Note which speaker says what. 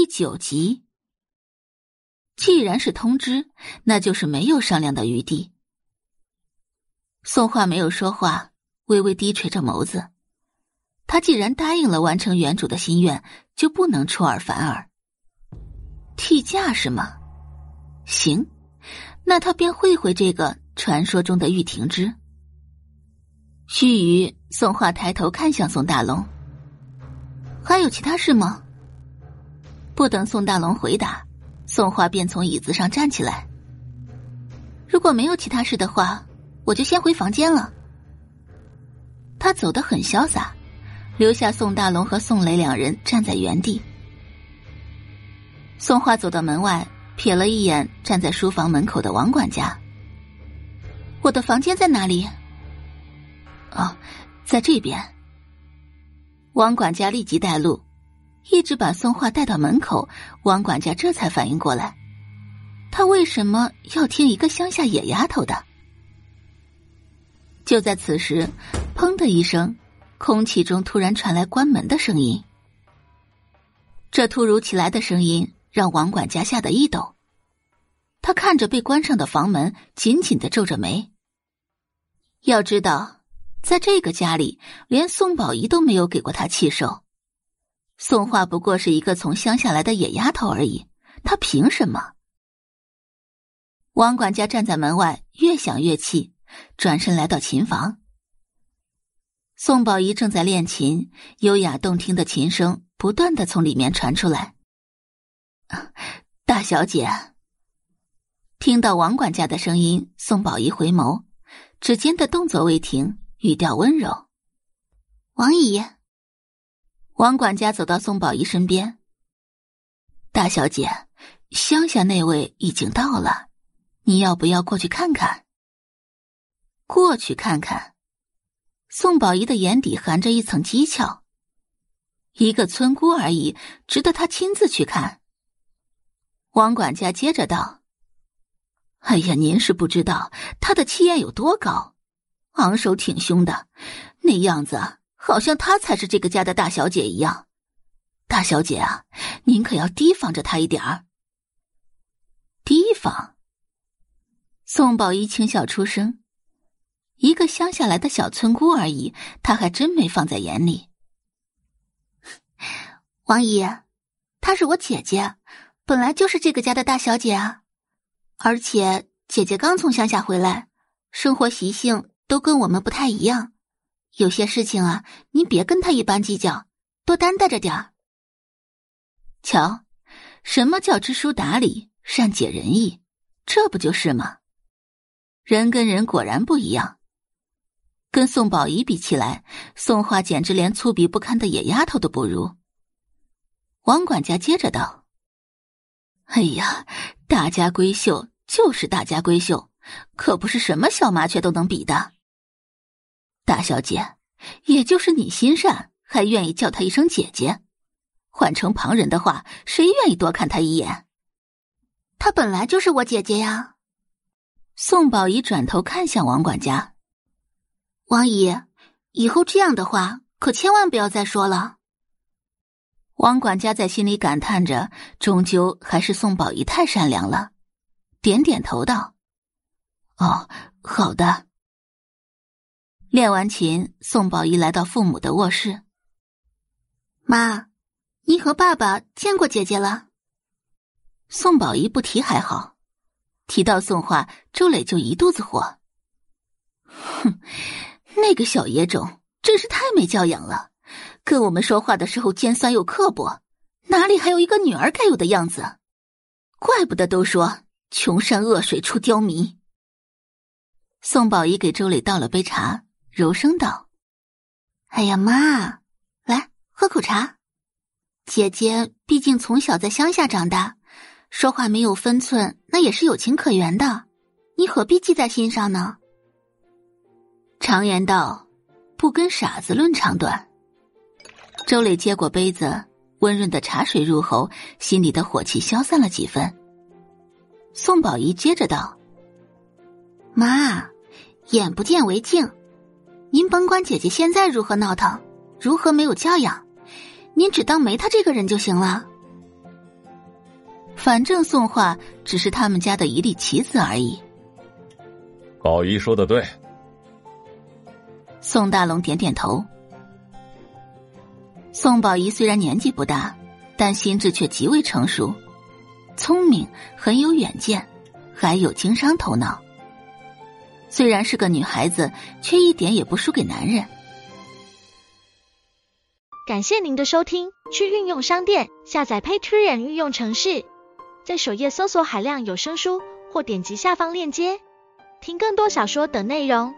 Speaker 1: 第九集。既然是通知，那就是没有商量的余地。宋画没有说话，微微低垂着眸子。他既然答应了完成原主的心愿，就不能出尔反尔。替嫁是吗？行，那他便会会这个传说中的玉婷之。须臾，宋画抬头看向宋大龙。还有其他事吗？不等宋大龙回答，宋画便从椅子上站起来。如果没有其他事的话，我就先回房间了。他走得很潇洒，留下宋大龙和宋磊两人站在原地。宋画走到门外，瞥了一眼站在书房门口的王管家。我的房间在哪里？哦，在这边。王管家立即带路，一直把宋画带到门口。王管家这才反应过来，他为什么要听一个乡下野丫头的？就在此时，砰的一声，空气中突然传来关门的声音。这突如其来的声音让王管家吓得一抖，他看着被关上的房门，紧紧的皱着眉。要知道。在这个家里，连宋宝仪都没有给过他气受。宋画不过是一个从乡下来的野丫头而已，她凭什么？王管家站在门外，越想越气，转身来到琴房。宋宝仪正在练琴，优雅动听的琴声不断的从里面传出来。大小姐，听到王管家的声音，宋宝仪回眸，指尖的动作未停。语调温柔，王姨。王管家走到宋宝仪身边。大小姐，乡下那位已经到了，你要不要过去看看？过去看看。宋宝仪的眼底含着一层讥诮。一个村姑而已，值得他亲自去看？王管家接着道：“哎呀，您是不知道他的气焰有多高。”昂首挺胸的，那样子好像她才是这个家的大小姐一样。大小姐啊，您可要提防着她一点儿。提防。宋宝仪轻笑出声：“一个乡下来的小村姑而已，她还真没放在眼里。”王姨，她是我姐姐，本来就是这个家的大小姐啊。而且姐姐刚从乡下回来，生活习性。都跟我们不太一样，有些事情啊，您别跟他一般计较，多担待着点儿。瞧，什么叫知书达理、善解人意？这不就是吗？人跟人果然不一样。跟宋宝仪比起来，宋画简直连粗鄙不堪的野丫头都不如。王管家接着道：“哎呀，大家闺秀就是大家闺秀，可不是什么小麻雀都能比的。”大小姐，也就是你心善，还愿意叫她一声姐姐。换成旁人的话，谁愿意多看她一眼？她本来就是我姐姐呀。宋宝仪转头看向王管家，王姨，以后这样的话可千万不要再说了。王管家在心里感叹着，终究还是宋宝仪太善良了，点点头道：“哦，好的。”练完琴，宋宝仪来到父母的卧室。妈，你和爸爸见过姐姐了。宋宝仪不提还好，提到宋画，周磊就一肚子火。哼，那个小野种真是太没教养了，跟我们说话的时候尖酸又刻薄，哪里还有一个女儿该有的样子？怪不得都说穷山恶水出刁民。宋宝仪给周磊倒了杯茶。柔声道：“哎呀，妈，来喝口茶。姐姐毕竟从小在乡下长大，说话没有分寸，那也是有情可原的。你何必记在心上呢？常言道，不跟傻子论长短。”周磊接过杯子，温润的茶水入喉，心里的火气消散了几分。宋宝仪接着道：“妈，眼不见为净。”您甭管姐姐现在如何闹腾，如何没有教养，您只当没她这个人就行了。反正宋画只是他们家的一粒棋子而已。
Speaker 2: 宝仪说的对。
Speaker 1: 宋大龙点点头。宋宝仪虽然年纪不大，但心智却极为成熟，聪明，很有远见，还有经商头脑。虽然是个女孩子，却一点也不输给男人。
Speaker 3: 感谢您的收听，去运用商店下载 Patreon 运用城市，在首页搜索海量有声书，或点击下方链接听更多小说等内容。